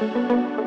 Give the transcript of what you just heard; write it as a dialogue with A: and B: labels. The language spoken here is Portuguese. A: Música